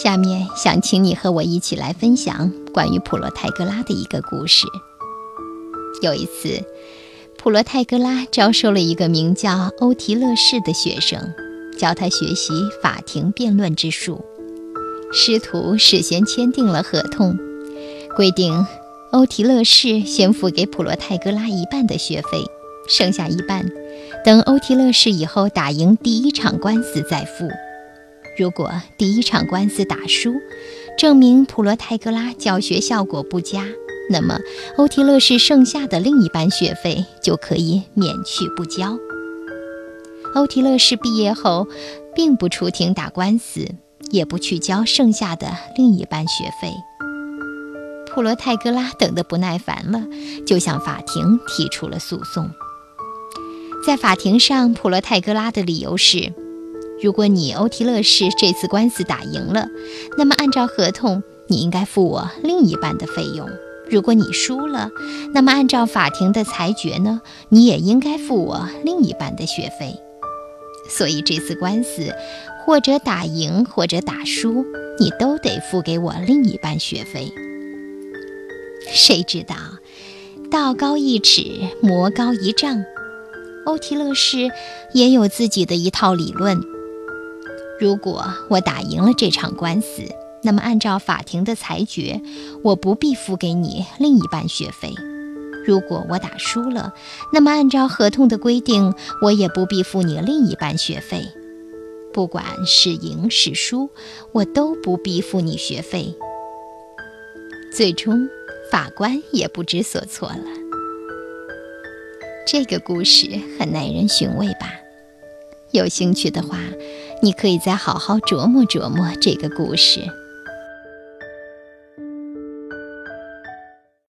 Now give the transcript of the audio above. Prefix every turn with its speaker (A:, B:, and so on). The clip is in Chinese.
A: 下面想请你和我一起来分享关于普罗泰戈拉的一个故事。有一次，普罗泰戈拉招收了一个名叫欧提勒士的学生，教他学习法庭辩论之术。师徒事先签订了合同，规定欧提勒士先付给普罗泰戈拉一半的学费，剩下一半等欧提勒士以后打赢第一场官司再付。如果第一场官司打输，证明普罗泰戈拉教学效果不佳，那么欧提勒士剩下的另一半学费就可以免去不交。欧提勒士毕业后，并不出庭打官司，也不去交剩下的另一半学费。普罗泰戈拉等得不耐烦了，就向法庭提出了诉讼。在法庭上，普罗泰戈拉的理由是。如果你欧提勒士这次官司打赢了，那么按照合同，你应该付我另一半的费用。如果你输了，那么按照法庭的裁决呢，你也应该付我另一半的学费。所以这次官司，或者打赢，或者打输，你都得付给我另一半学费。谁知道，道高一尺，魔高一丈，欧提勒士也有自己的一套理论。如果我打赢了这场官司，那么按照法庭的裁决，我不必付给你另一半学费；如果我打输了，那么按照合同的规定，我也不必付你另一半学费。不管是赢是输，我都不必付你学费。最终，法官也不知所措了。这个故事很耐人寻味吧？有兴趣的话。你可以再好好琢磨琢磨这个故事。